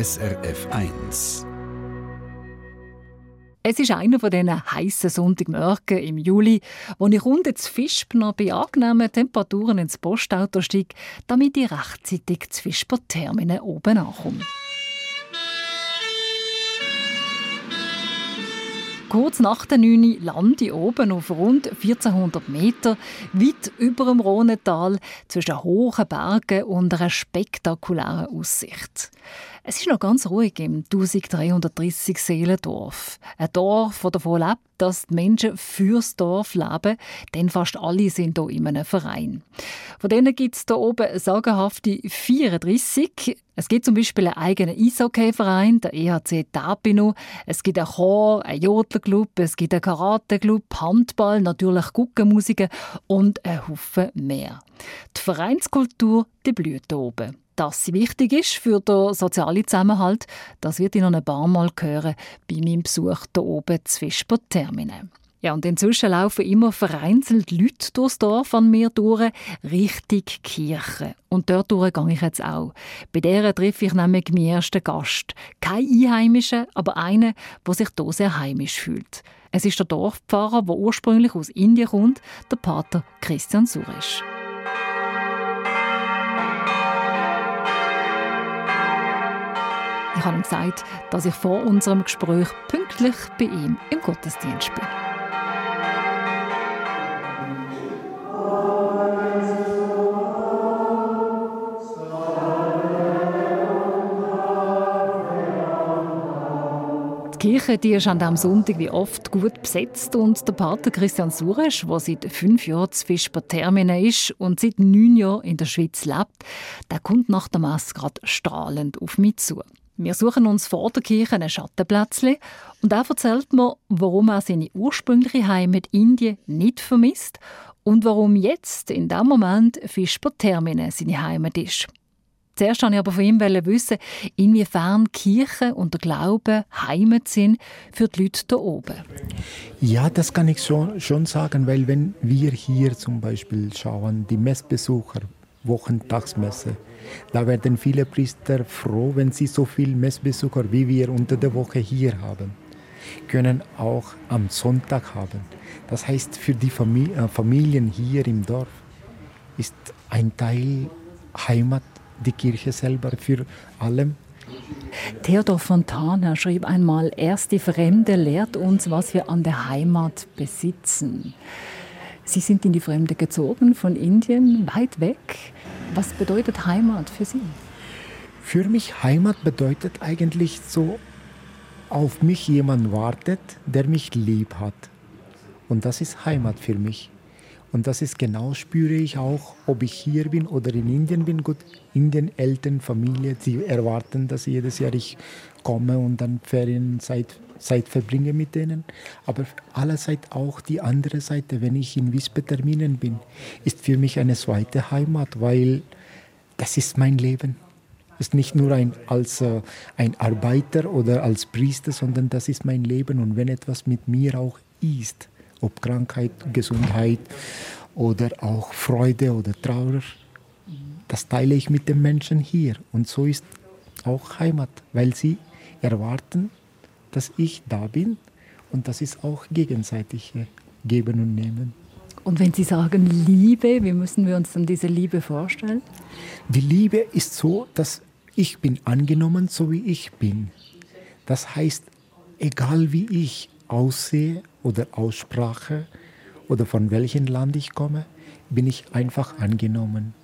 SRF 1. Es ist einer von diesen heißen Sonntagmorgen im Juli, wo ich rund ins Fischbner bei angenehmen Temperaturen ins Postauto steige, damit ich rechtzeitig zu Fischbner oben ankomme. Kurz nach der 9 lande ich oben auf rund 1400 Meter, weit über dem Rhonetal, zwischen hohen Bergen und einer spektakulären Aussicht. Es ist noch ganz ruhig im 1330 Seelendorf. Ein Dorf, das davon lebt, dass die Menschen fürs Dorf leben, denn fast alle sind hier in einem Verein. Von denen gibt es hier oben sagenhafte 34. Es gibt zum Beispiel einen eigenen Eishockey-Verein, der EHC Tapino. Es gibt einen Chor, einen Jodlerclub, es gibt einen Karate-Club, Handball, natürlich Guckenmusiken und einen Haufen mehr. Die Vereinskultur die blüht oben dass sie wichtig ist für den sozialen Zusammenhalt, das wird ich noch ein paar Mal hören bei meinem Besuch hier oben zwischen Termine. Ja, und inzwischen laufen immer vereinzelt Leute durchs Dorf an mir durch, Richtung Kirche. Und dort gehe ich jetzt auch. Bei der treffe ich nämlich meinen ersten Gast. Kein Einheimischer, aber einen, der sich hier sehr heimisch fühlt. Es ist der Dorfpfarrer, der ursprünglich aus Indien kommt, der Pater Christian Suresh. Ich habe ihm gesagt, dass ich vor unserem Gespräch pünktlich bei ihm im Gottesdienst bin. Die Kirche die ist an diesem Sonntag wie oft gut besetzt und der Pater Christian Suresch, der seit fünf Jahren zu Fisper-Termine ist und seit neun Jahren in der Schweiz lebt, der kommt nach der Messe gerade strahlend auf mich zu. Wir suchen uns vor der Kirche ein Schattenplätzchen und er erzählt mir, warum er seine ursprüngliche Heimat Indien nicht vermisst und warum jetzt, in diesem Moment, Fisper seine Heimat ist. Zuerst wollte ich aber von ihm wissen, inwiefern Kirche und der Glaube Heimat sind für die Leute hier oben. Ja, das kann ich schon, sagen, weil wenn wir hier zum Beispiel schauen, die Messbesucher, Wochentagsmesse. Da werden viele Priester froh, wenn sie so viele Messbesucher wie wir unter der Woche hier haben. Können auch am Sonntag haben. Das heißt, für die äh, Familien hier im Dorf ist ein Teil Heimat die Kirche selber für alle. Theodor Fontana schrieb einmal, erst die Fremde lehrt uns, was wir an der Heimat besitzen. Sie sind in die Fremde gezogen, von Indien, weit weg. Was bedeutet Heimat für Sie? Für mich Heimat bedeutet eigentlich so, auf mich jemand wartet, der mich lieb hat. Und das ist Heimat für mich. Und das ist genau, spüre ich auch, ob ich hier bin oder in Indien bin. Gut, Indien, Eltern, Familie, sie erwarten, dass jedes Jahr ich komme und dann Ferienzeit Zeit verbringe mit denen, aber allerseits auch die andere Seite, wenn ich in Wiesbaden bin, ist für mich eine zweite Heimat, weil das ist mein Leben. Ist nicht nur ein, als äh, ein Arbeiter oder als Priester, sondern das ist mein Leben. Und wenn etwas mit mir auch ist, ob Krankheit, Gesundheit oder auch Freude oder Trauer, das teile ich mit den Menschen hier. Und so ist auch Heimat, weil sie erwarten, dass ich da bin und das ist auch gegenseitig geben und nehmen. Und wenn Sie sagen Liebe, wie müssen wir uns dann diese Liebe vorstellen? Die Liebe ist so, dass ich bin angenommen, so wie ich bin. Das heißt, egal wie ich aussehe oder aussprache oder von welchem Land ich komme, bin ich einfach angenommen.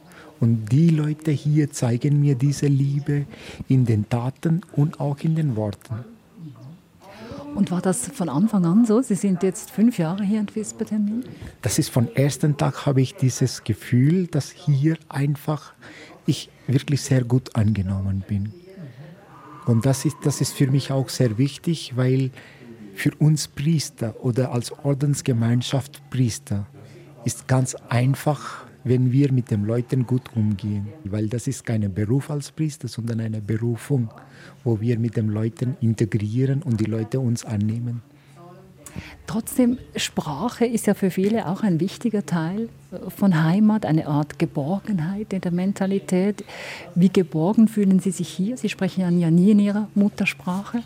Und die Leute hier zeigen mir diese Liebe in den Taten und auch in den Worten. Und war das von Anfang an so? Sie sind jetzt fünf Jahre hier in Wiesbaden. Das ist von ersten Tag habe ich dieses Gefühl, dass hier einfach ich wirklich sehr gut angenommen bin. Und das ist, das ist für mich auch sehr wichtig, weil für uns Priester oder als Ordensgemeinschaft Priester ist ganz einfach wenn wir mit den Leuten gut umgehen. Weil das ist kein Beruf als Priester, sondern eine Berufung, wo wir mit den Leuten integrieren und die Leute uns annehmen. Trotzdem, Sprache ist ja für viele auch ein wichtiger Teil von Heimat, eine Art Geborgenheit in der Mentalität. Wie geborgen fühlen Sie sich hier? Sie sprechen ja nie in Ihrer Muttersprache.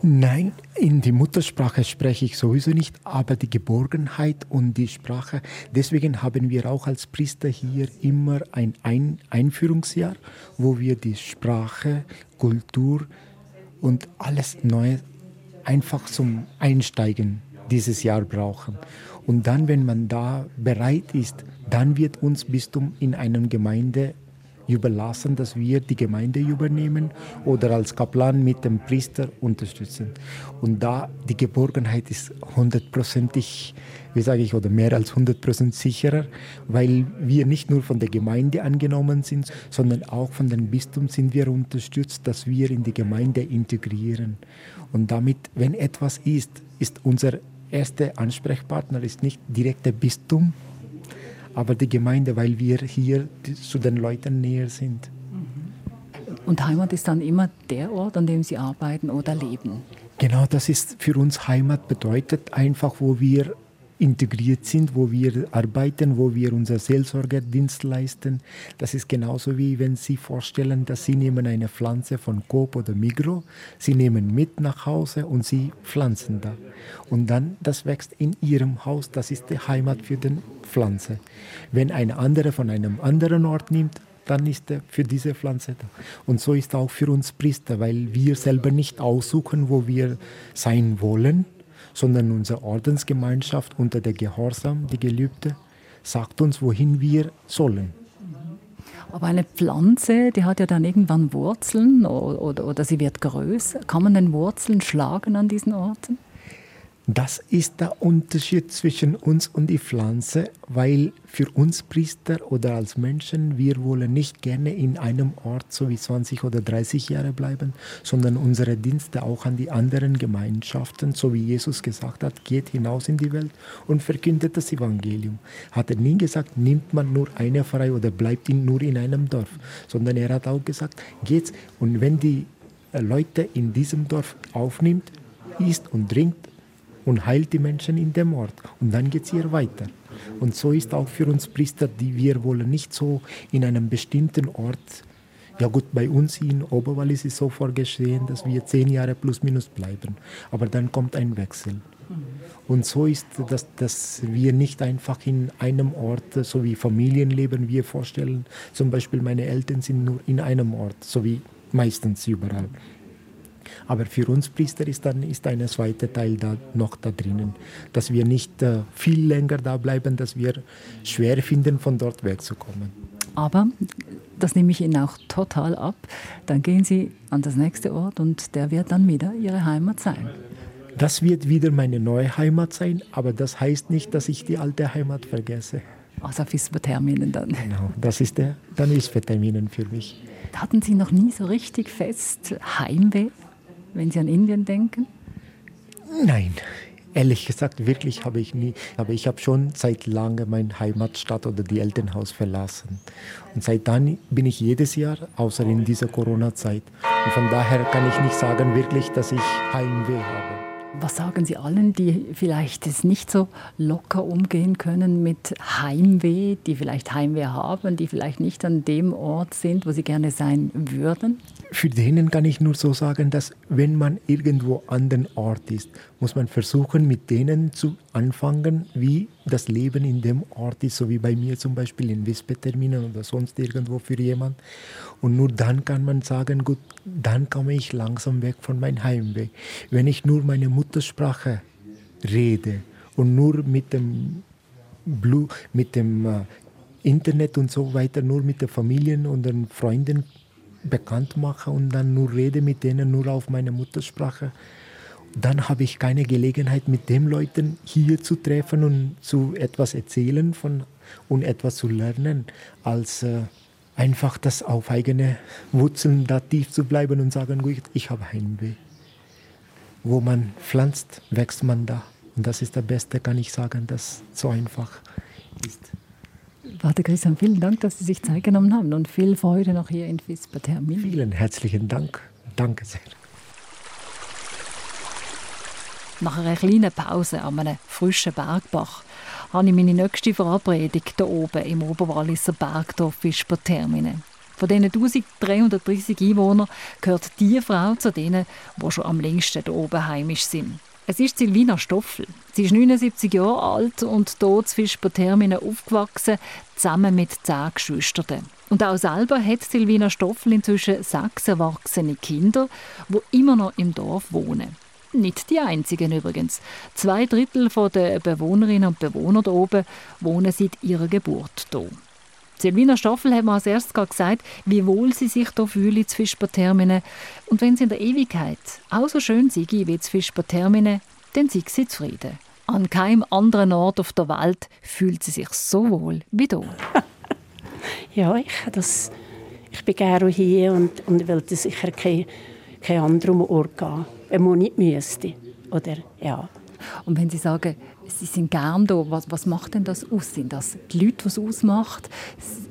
Nein, in die Muttersprache spreche ich sowieso nicht, aber die Geborgenheit und die Sprache. Deswegen haben wir auch als Priester hier immer ein Einführungsjahr, wo wir die Sprache, Kultur und alles Neue einfach zum Einsteigen dieses Jahr brauchen. Und dann, wenn man da bereit ist, dann wird uns Bistum in einer Gemeinde überlassen, dass wir die Gemeinde übernehmen oder als Kaplan mit dem Priester unterstützen. Und da die Geborgenheit ist hundertprozentig, wie sage ich, oder mehr als hundertprozentig sicherer, weil wir nicht nur von der Gemeinde angenommen sind, sondern auch von dem Bistum sind wir unterstützt, dass wir in die Gemeinde integrieren. Und damit, wenn etwas ist, ist unser erster Ansprechpartner ist nicht direkt der Bistum, aber die Gemeinde, weil wir hier zu den Leuten näher sind. Und Heimat ist dann immer der Ort, an dem Sie arbeiten oder leben? Genau, das ist für uns Heimat bedeutet einfach, wo wir integriert sind, wo wir arbeiten, wo wir unser Seelsorgerdienst leisten. Das ist genauso wie wenn Sie vorstellen, dass Sie nehmen eine Pflanze von Coop oder Migro, Sie nehmen mit nach Hause und Sie pflanzen da. Und dann, das wächst in Ihrem Haus, das ist die Heimat für die Pflanze. Wenn eine andere von einem anderen Ort nimmt, dann ist er für diese Pflanze da. Und so ist auch für uns Priester, weil wir selber nicht aussuchen, wo wir sein wollen, sondern unsere Ordensgemeinschaft unter der Gehorsam, die Gelübde, sagt uns, wohin wir sollen. Aber eine Pflanze, die hat ja dann irgendwann Wurzeln oder, oder, oder sie wird größer. Kann man denn Wurzeln schlagen an diesen Orten? Das ist der Unterschied zwischen uns und die Pflanze, weil für uns Priester oder als Menschen, wir wollen nicht gerne in einem Ort so wie 20 oder 30 Jahre bleiben, sondern unsere Dienste auch an die anderen Gemeinschaften, so wie Jesus gesagt hat, geht hinaus in die Welt und verkündet das Evangelium. Hat er nie gesagt, nimmt man nur eine frei oder bleibt nur in einem Dorf, sondern er hat auch gesagt, geht's und wenn die Leute in diesem Dorf aufnimmt, isst und trinkt, und heilt die Menschen in dem Ort. Und dann geht es hier weiter. Und so ist auch für uns Priester, die wir wollen nicht so in einem bestimmten Ort. Ja gut, bei uns in Oberwall ist es so vorgesehen, dass wir zehn Jahre plus minus bleiben. Aber dann kommt ein Wechsel. Und so ist das, dass wir nicht einfach in einem Ort, so wie Familienleben wir vorstellen. Zum Beispiel meine Eltern sind nur in einem Ort, so wie meistens überall. Aber für uns Priester ist dann ist ein zweiter Teil da, noch da drinnen, dass wir nicht äh, viel länger da bleiben, dass wir schwer finden, von dort wegzukommen. Aber das nehme ich Ihnen auch total ab. Dann gehen Sie an das nächste Ort und der wird dann wieder Ihre Heimat sein. Das wird wieder meine neue Heimat sein, aber das heißt nicht, dass ich die alte Heimat vergesse. Also Visperterminen dann. Genau, das ist der, dann ist Visperterminen für mich. Hatten Sie noch nie so richtig fest Heimweh? Wenn Sie an Indien denken? Nein, ehrlich gesagt, wirklich habe ich nie. Aber ich habe schon seit langem meine Heimatstadt oder die Elternhaus verlassen. Und seit dann bin ich jedes Jahr, außer in dieser Corona-Zeit. Und von daher kann ich nicht sagen wirklich, dass ich Heimweh habe. Was sagen Sie allen, die vielleicht es nicht so locker umgehen können mit Heimweh, die vielleicht Heimweh haben, die vielleicht nicht an dem Ort sind, wo sie gerne sein würden? Für denen kann ich nur so sagen, dass wenn man irgendwo an den Ort ist, muss man versuchen, mit denen zu anfangen, wie das Leben in dem Ort ist, so wie bei mir zum Beispiel in Wispeterminen oder sonst irgendwo für jemand. Und nur dann kann man sagen, gut, dann komme ich langsam weg von meinem Heimweh. Wenn ich nur meine Muttersprache rede und nur mit dem Blue, mit dem äh, Internet und so weiter, nur mit den Familien und den Freunden bekannt mache und dann nur rede mit denen nur auf meine Muttersprache, dann habe ich keine Gelegenheit, mit den Leuten hier zu treffen und zu etwas erzählen von, und etwas zu lernen, als äh, einfach das auf eigene Wurzeln da tief zu bleiben und sagen, ich habe Heimweh. Wo man pflanzt, wächst man da. Und das ist das Beste, kann ich sagen, das so einfach ist. Pater Christian, vielen Dank, dass Sie sich Zeit genommen haben und viel Freude noch hier in Vispertermin. Vielen herzlichen Dank. Danke sehr. Nach einer kleinen Pause an einem frischen Bergbach habe ich meine nächste Verabredung hier oben im Oberwalliser Bergdorf Fispertermine. Von diesen 1330 Einwohnern gehört die Frau zu denen, die schon am längsten hier oben heimisch sind. Es ist Silvina Stoffel. Sie ist 79 Jahre alt und hier zu Fispertermine aufgewachsen, zusammen mit zehn Geschwistern. Und auch selber hat Silvina Stoffel inzwischen sechs erwachsene Kinder, die immer noch im Dorf wohnen. Nicht die einzigen übrigens. Zwei Drittel der Bewohnerinnen und Bewohner hier oben wohnen seit ihrer Geburt hier. Silvina Stoffel hat mir als erstes gesagt, wie wohl sie sich hier fühle zu. Und wenn sie in der Ewigkeit auch so schön sei wie zu Fischbertermine, dann sei sie zufrieden. An keinem anderen Ort auf der Welt fühlt sie sich so wohl wie hier. ja, ich, das, ich bin gerne hier und, und will sicher kein, kein anderen Ort gehen wenn man nicht müsste. Oder, ja. Und wenn Sie sagen, Sie sind gern da, was, was macht denn das aus? Sind das die Leute, die es ausmacht?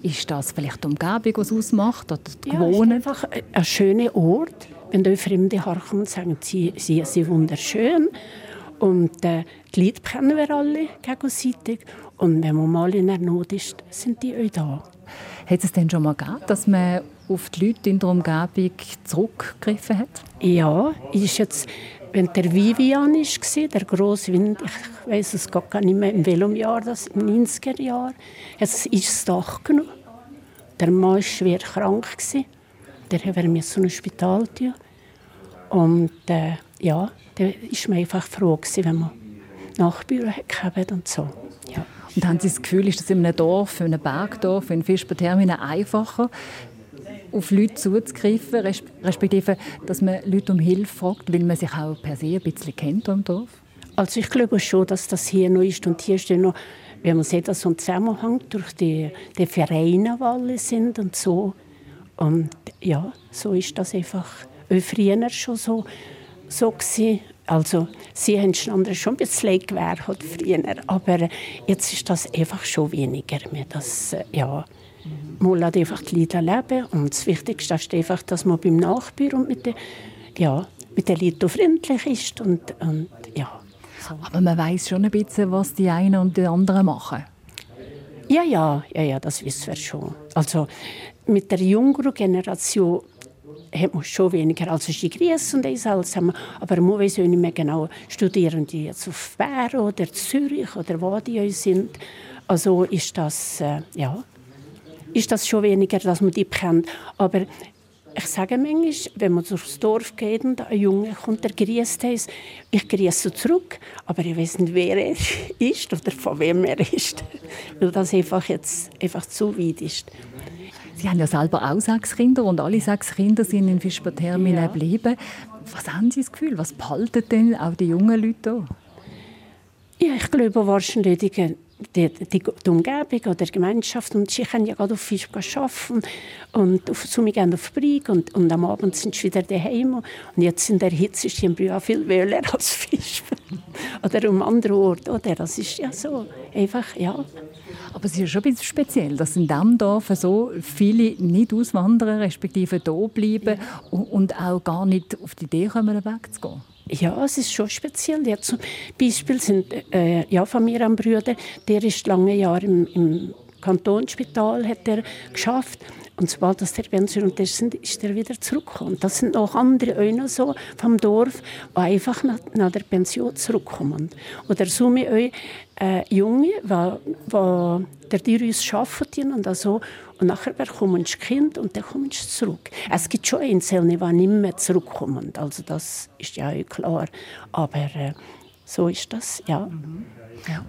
Ist das vielleicht die Umgebung, die es ausmacht? Oder die ja, es ist einfach ein schöner Ort. Wenn da Fremde herkommen und sagen, sie, sie sind wunderschön. Und äh, die Leute kennen wir alle gegenseitig. Und wenn man mal in der Not ist, sind die auch da. Hat es denn schon mal gegeben, dass man auf die Leute in der Umgebung zurückgegriffen hat? Ja, ist jetzt, wenn der Vivian war, der grosse Wind, ich weiß es gar nicht mehr, in welchem Jahr das, im 90er Jahr, es ist das Dach genommen. Der Mann war schwer krank. Der haben wir so ein Spital tun. Und äh, ja, da war man einfach froh, wenn man Nachbarn hatte und so. Ja. Und haben Sie das Gefühl, ist das in einem Dorf, in einem Bergdorf, in Fischbertermine einfacher, auf Leute zuzugreifen, respektive, dass man Leute um Hilfe fragt, weil man sich auch per se ein bisschen kennt im Dorf? Also ich glaube schon, dass das hier noch ist und hier ist noch, wenn man sieht, dass so ein Zusammenhang durch die, die Vereine alle sind und so. Und ja, so ist das einfach früher schon so, so gewesen. Also sie haben schon ein bisschen gewährt früher, aber jetzt ist das einfach schon weniger mehr. Das, ja, man lässt einfach die Leute leben. Und das Wichtigste ist einfach, dass man beim Nachbarn und mit den, ja, mit den Leuten freundlich ist. Und, und, ja. Aber man weiß schon ein bisschen, was die einen und die anderen machen. Ja, ja, ja, ja das wissen wir schon. Also mit der jüngeren Generation hat man schon weniger. Also die Griechen und das alles haben wir, aber man weiß nicht mehr genau, studieren die jetzt auf Bern oder Zürich oder wo die sind. Also ist das, äh, ja, ist das schon weniger, dass man die kennt. Aber ich sage manchmal, wenn man durchs Dorf geht und ein Junge kommt, der grüßt uns, ich grüße zurück, aber ich weiß nicht, wer er ist oder von wem er ist, weil das einfach jetzt einfach zu weit ist. Sie haben ja selber auch sechs Kinder und alle sechs Kinder sind in Fischbertermine ja. geblieben. Was haben Sie das Gefühl? Was behalten denn auch die jungen Leute hier? Ja, ich glaube wahrscheinlich, die die, die, die Umgebung oder die Gemeinschaft. Und sie können ja gerade auf Fisch arbeiten und auf Summe gehen auf Brig und, und am Abend sind sie wieder daheim. Und jetzt in der Hitze ist die auch viel wöhler als Fisch. oder um andere Orte. Oder? Das ist ja so. Einfach, ja. Aber es ist ja schon ein bisschen speziell, dass in diesem Dorf so viele nicht auswandern, respektive hier bleiben ja. und auch gar nicht auf die Idee kommen, wegzugehen. Ja, es ist schon speziell. Ja, zum Beispiel sind äh, ja, von mir ein Bruder, der ist lange Jahre im, im Kantonsspital hat er geschafft. Und sobald das der pensioniert ist, ist er wieder zurückgekommen. Das sind auch andere noch so vom Dorf, die einfach nach, nach der Pension zurückkommen. Oder so wie auch äh, Junge, die, der Dirus arbeiten und so. Und nachher bekommen sie Kind und dann kommen sie zurück. Es gibt schon Einzelne, die nicht mehr zurückkommen. Also das ist ja auch klar. Aber äh, so ist das, ja. Mhm. ja.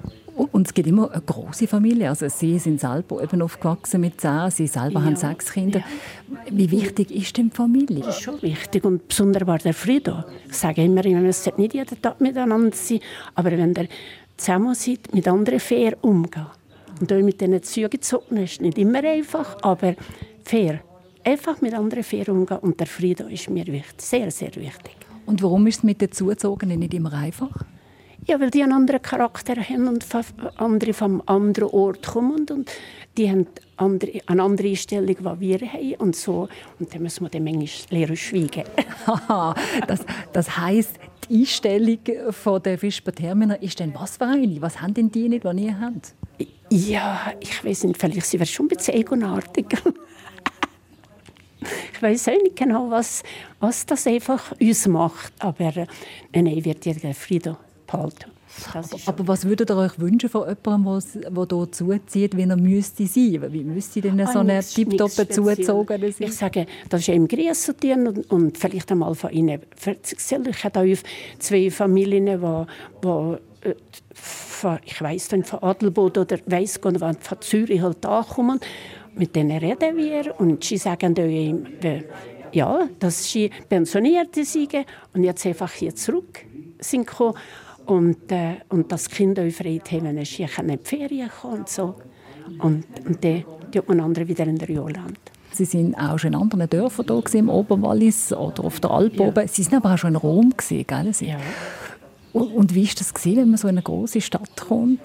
Und es gibt immer eine große Familie. Also Sie sind selber eben aufgewachsen mit zehn, Sie selber ja. haben sechs Kinder. Ja. Wie wichtig ist denn die Familie? Das ist schon wichtig und besonders war der Frieden. Ich sage immer, es sollte nicht jeden Tag miteinander sein, aber wenn der zusammen seid, mit anderen fair umgehen. Und mit diesen Zügen zocken ist nicht immer einfach, aber fair. Einfach mit anderen fair umgehen und der Frieden ist mir wichtig, sehr, sehr wichtig. Und warum ist es mit den Zuzogenen nicht immer einfach? Ja, weil die einen anderen Charakter haben und andere vom anderen Ort kommen und die haben andere, eine andere Einstellung, die wir haben und so. Und dann müssen wir dann manchmal lernen schweigen. das, das heisst, die Einstellung der Fischberterminer ist denn was für eine? Was haben denn die nicht, die ihr habt? Ja, ich weiß nicht, vielleicht sind wir schon ein bisschen egonartig. ich weiß auch nicht genau, was, was das einfach uns macht. Aber äh, nein, wird jeder Frieden behalten. Aber was würdet ihr euch wünschen von jemandem, der hier zuzieht, wie er müsste sein? Wie müsste denn so eine tiptoppe zugezogen sein? Ich sage, das ist im Grieß und, und vielleicht einmal von Ihnen erzählen. Ich habe zwei Familien, die, die von, ich weiss nicht, von Adelboden oder weiss gar nicht, von Zürich halt ankommen. Mit denen reden wir und sie sagen ihm, ja, dass sie Pensionierte sind und jetzt einfach hier zurück sind gekommen und, äh, und dass die Kinder befreit haben, wenn sie in die Ferien kommen und so. Und, und dann tut man andere wieder in der Jolland. Sie sind auch schon in anderen Dörfern hier im Oberwallis oder auf der Alp ja. oben. Sie sind aber auch schon in Rom gell? Sie? Ja. Und, wie ist das gewesen, wenn man so in eine große Stadt kommt?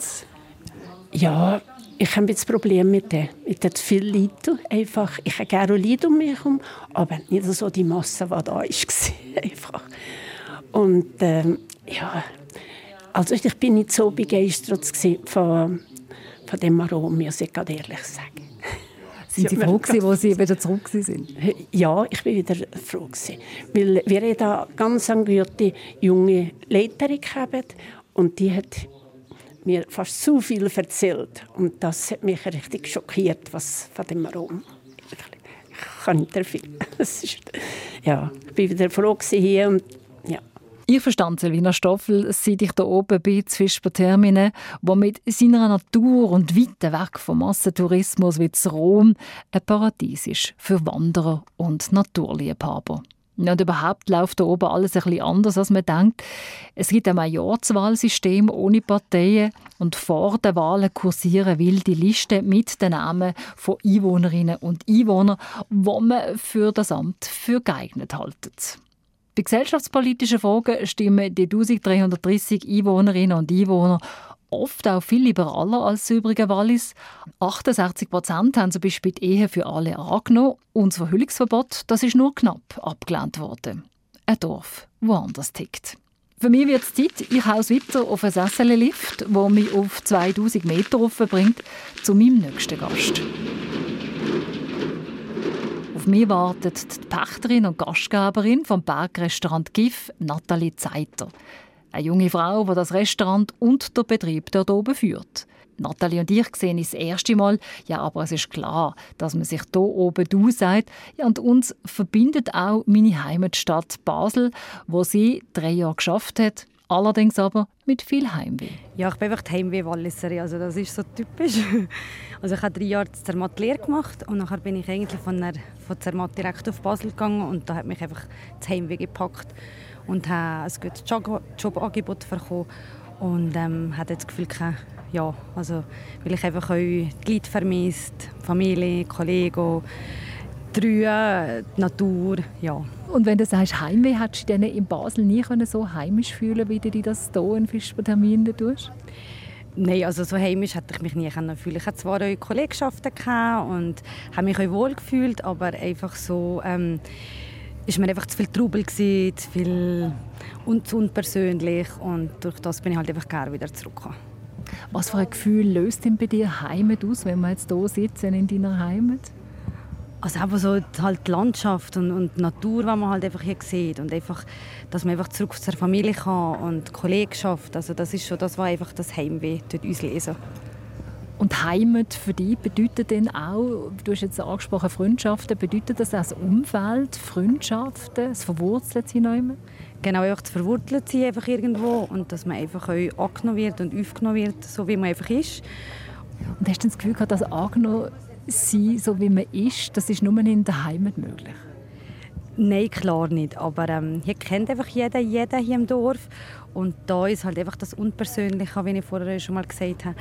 Ja, ich habe das Problem mit dem, mit dem zu viel Leid. Einfach, ich habe gerne Leid um mich herum, aber nicht so die Masse, die da war. Einfach. Und ähm, ja, also ich bin nicht so begeistert von, von dem Arom, muss ich ehrlich sagen. Sind Sie froh gewesen, als Sie wieder zurück sind? Ja, ich bin wieder froh gewesen. Weil wir haben da ganz gute junge Leiterin gehabt und die hat mir fast zu viel erzählt. Und das hat mich richtig schockiert, was von dem Arom. Ich kann nicht viel. ja, ich bin wieder froh hier und ja. Ich verstand Silvina Stoffel, seit ich hier oben bin, zu Fischbertermine, wo mit seiner Natur und weiten weg vom Massentourismus wie zu Rom ein Paradies ist für Wanderer und Naturliebhaber. Und überhaupt läuft da oben alles ein bisschen anders, als man denkt. Es gibt ein Majorzwahlsystem ohne Parteien und vor den Wahlen kursieren wilde Listen mit den Namen von Einwohnerinnen und Einwohnern, wo man für das Amt für geeignet haltet. Bei gesellschaftspolitischen Fragen stimmen die 1330 Einwohnerinnen und Einwohner oft auch viel liberaler als das übrige Wallis. 68 Prozent haben zum Beispiel die Ehe für alle angenommen und das Verhüllungsverbot das ist nur knapp abgelehnt worden. Ein Dorf, wo anders tickt. Für mich wird es Zeit, ich haus weiter auf einen Sessellift, der mich auf 2000 Meter bringt, zu meinem nächsten Gast. Auf mich wartet die Pächterin und Gastgeberin vom Bergrestaurant GIF, Nathalie Zeiter. Eine junge Frau, die das Restaurant und der Betrieb dort oben führt. Nathalie und ich sehen uns das erste Mal. Ja, aber es ist klar, dass man sich hier oben «du» sagt. Ja, und uns verbindet auch meine Heimatstadt Basel, wo sie drei Jahre geschafft hat allerdings aber mit viel Heimweh. Ja, ich bin einfach die Heimweh-Walliserin, also das ist so typisch. Also ich habe drei Jahre Zermatt Lehre gemacht und nachher bin ich eigentlich von, der, von Zermatt direkt auf Basel gegangen und da hat mich einfach das Heimweh gepackt und habe ein gutes Job Jobangebot bekommen und ähm, hatte das Gefühl, ja, also weil ich einfach auch die Leute vermisst, Familie, Kollegen, Trühe, die Natur, ja. Und wenn du sagst Heimweh, hättest du dich in Basel nie so heimisch fühlen wie du das hier in Fischtermin tust? Nein, also so heimisch hätte ich mich nie fühlen Ich hatte zwar auch Kollegschaften und habe mich auch wohl gefühlt, aber einfach so ähm, ist mir einfach zu viel Trubel gewesen, zu viel und zu unpersönlich und durch das bin ich halt einfach gerne wieder zurückgekommen. Was für ein Gefühl löst denn bei dir Heimat aus, wenn wir jetzt hier sitzen in deiner Heimat? Also einfach so halt die Landschaft und, und die Natur, die man halt einfach hier sieht und einfach, dass man einfach zurück zur Familie kann und die Kollegenschaft, also das ist schon das, was einfach das Heimweh dort uns lesen. Und Heimat für dich bedeutet dann auch, du hast jetzt angesprochen, Freundschaften, bedeutet das auch das Umfeld, Freundschaften, das Verwurzelt sein? Genau, einfach das Verwurzelt sein einfach irgendwo und dass man einfach auch angenommen wird und aufgenommen wird, so wie man einfach ist. Und hast du das Gefühl gehabt, dass angenommen sein, so wie man ist, das ist nur in der Heimat möglich? Nein, klar nicht. Aber ähm, hier kennt einfach jeder jeden hier im Dorf. Und da ist halt einfach das Unpersönliche, wie ich vorher schon mal gesagt habe.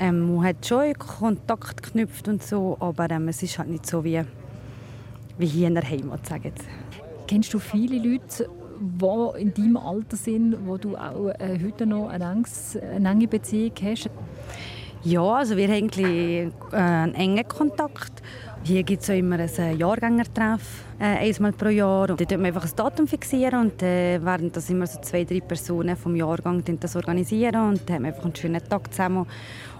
Ähm, man hat schon Kontakt geknüpft und so, aber ähm, es ist halt nicht so wie, wie hier in der Heimat, sagen Kennst du viele Leute, die in deinem Alter sind, wo du auch äh, heute noch eine enge Beziehung hast? Ja, also wir haben äh, einen engen Kontakt. Hier gibt es immer ein äh, Jahrgängertreff, äh, einmal pro Jahr. Und fixieren wir einfach ein Datum fixieren und äh, werden das immer so zwei, drei Personen vom Jahrgang das organisieren und dann haben wir einfach einen schönen Tag zusammen.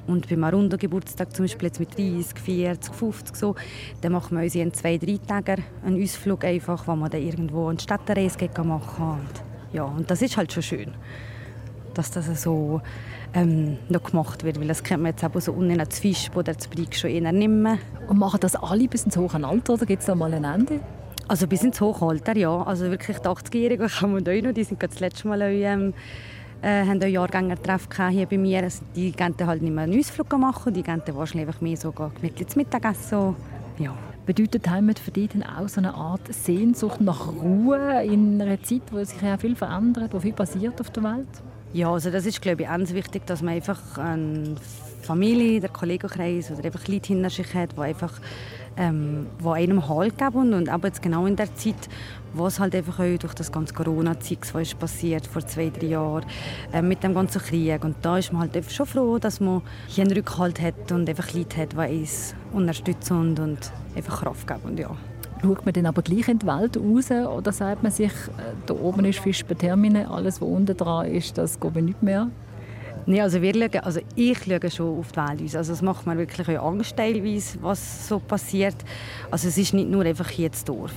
Und beim Arundo-Geburtstag zum Beispiel jetzt mit 30, 40, 50 so, dann machen wir uns in zwei, drei Tagen einen Ausflug einfach, wo man dann irgendwo eine Städtereise machen kann. Und, ja, und das ist halt schon schön, dass das so ähm, noch gemacht wird, weil das kennt man jetzt auch so unten als Fisch oder das Brik schon eher nicht mehr. Und machen das alle bis ins hohe Alter oder gibt es da mal ein Ende? Also bis ins Hochalter, ja. Also wirklich die 80-Jährigen kann man da noch, die sind das letzte Mal ähm, äh, haben einen Jahrgängertreff hier bei mir. Also die gehen halt nicht mehr einen Ausflug machen, die gehen wahrscheinlich mehr so gemütlich zum Mittagessen. Ja. Bedeutet Heimat für dich dann auch so eine Art Sehnsucht nach Ruhe in einer Zeit, wo sich ja viel verändert, wo viel passiert auf der Welt? Ja, also das ist glaube ich ganz wichtig, dass man einfach eine Familie, der Kollegenkreis oder einfach Leute hinter sich hat, die einfach ähm, wo einem Halt geben und aber jetzt genau in der Zeit, wo es halt einfach auch durch das ganze Corona-Zeug, was passiert vor zwei, drei Jahren, äh, mit dem ganzen Krieg und da ist man halt einfach schon froh, dass man hier einen Rückhalt hat und einfach Leute hat, die uns unterstützen und, und einfach Kraft geben und ja. Schaut man dann aber gleich in die Welt raus oder sagt man sich, äh, da oben ist Fisch bei Termine, alles was unten dran ist, das geht nicht mehr? Nee, also wir schauen, also ich schaue schon auf die Welt Also es macht mir wirklich auch Angst teilweise, was so passiert. Also es ist nicht nur einfach hier das Dorf.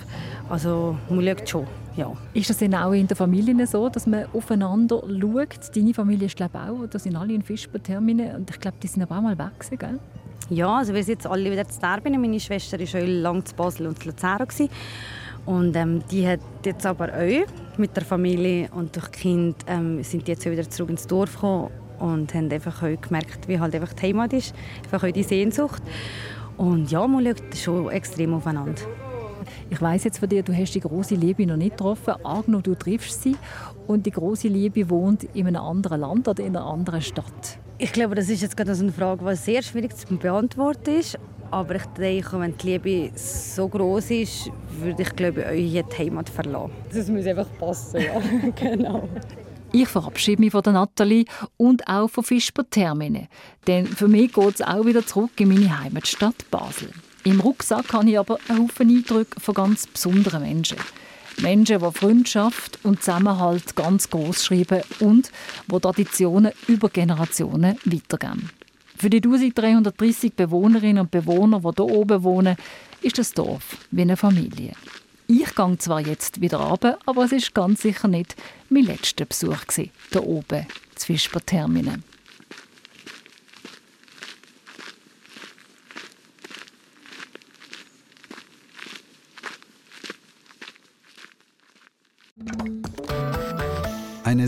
Also man schaut schon, ja. Ist das denn auch in der Familie so, dass man aufeinander schaut? Deine Familie ist glaube auch, da sind alle in Fischbertermine und ich glaube, die sind aber auch mal weg gell? Ja, also wir sind jetzt alle wieder zu Derbin. Meine Schwester war schon lange zu Basel und zu Luzern. Und ähm, die hat jetzt aber auch mit der Familie und durch Kind ähm, sind die jetzt wieder zurück ins Dorf gekommen und haben einfach gemerkt, wie halt einfach die Heimat ist, einfach auch die Sehnsucht. Und ja, man schaut schon extrem aufeinander. Ich weiß jetzt von dir, du hast die große Liebe noch nicht getroffen. Agno, du triffst sie und die große Liebe wohnt in einem anderen Land oder in einer anderen Stadt. Ich glaube, das ist jetzt gerade eine Frage, die sehr schwierig zu beantworten ist. Aber ich denke, wenn die Liebe so groß ist, würde ich glaube ich die Heimat verlassen. Das muss einfach passen, ja. genau. Ich verabschiede mich von der Nathalie und auch von Fischber Termine. Denn für mich geht es auch wieder zurück in meine Heimatstadt Basel. Im Rucksack habe ich aber einen Haufen Eindrücke von ganz besonderen Menschen. Menschen, die Freundschaft und Zusammenhalt ganz groß schreiben und die Traditionen über Generationen weitergeben. Für die 1330 Bewohnerinnen und Bewohner, die hier oben wohnen, ist das Dorf wie eine Familie. Ich gehe zwar jetzt wieder runter, aber es ist ganz sicher nicht mein letzter Besuch hier oben, zwischen Terminen.